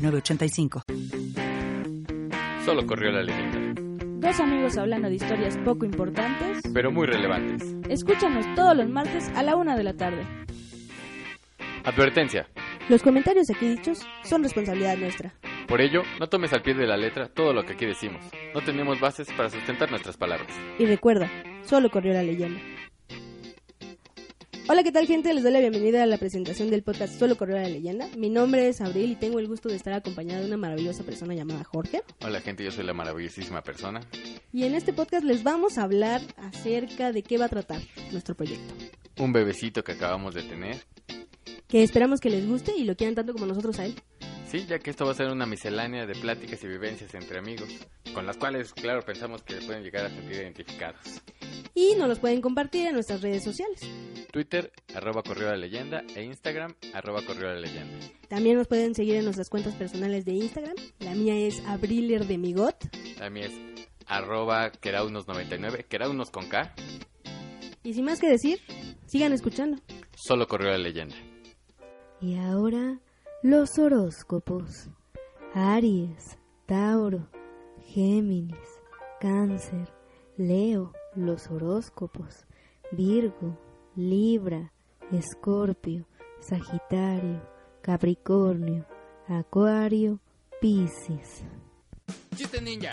906985. Solo corrió la leyenda, Dos amigos hablando de historias poco importantes. pero muy relevantes. Escúchanos todos los martes a la una de la tarde. Advertencia. Los comentarios aquí dichos son responsabilidad nuestra. Por ello, no tomes al pie de la letra todo lo que aquí decimos. No tenemos bases para sustentar nuestras palabras. Y recuerda, solo corrió la leyenda. Hola, ¿qué tal gente? Les doy la bienvenida a la presentación del podcast Solo corrió la leyenda. Mi nombre es Abril y tengo el gusto de estar acompañada de una maravillosa persona llamada Jorge. Hola gente, yo soy la maravillosísima persona. Y en este podcast les vamos a hablar acerca de qué va a tratar nuestro proyecto. Un bebecito que acabamos de tener. Que esperamos que les guste y lo quieran tanto como nosotros a él. Sí, ya que esto va a ser una miscelánea de pláticas y vivencias entre amigos, con las cuales, claro, pensamos que pueden llegar a sentir identificados. Y nos los pueden compartir en nuestras redes sociales. Twitter, arroba correo la leyenda, e Instagram, arroba correo la leyenda. También nos pueden seguir en nuestras cuentas personales de Instagram. La mía es Abriler de Migot. También es arroba keraunos99, keraunos con K, Y sin más que decir, sigan escuchando. solo correo la leyenda. Y ahora los horóscopos. Aries, Tauro, Géminis, Cáncer, Leo, los horóscopos. Virgo, Libra, Escorpio, Sagitario, Capricornio, Acuario, Piscis. ¡Chiste ninja!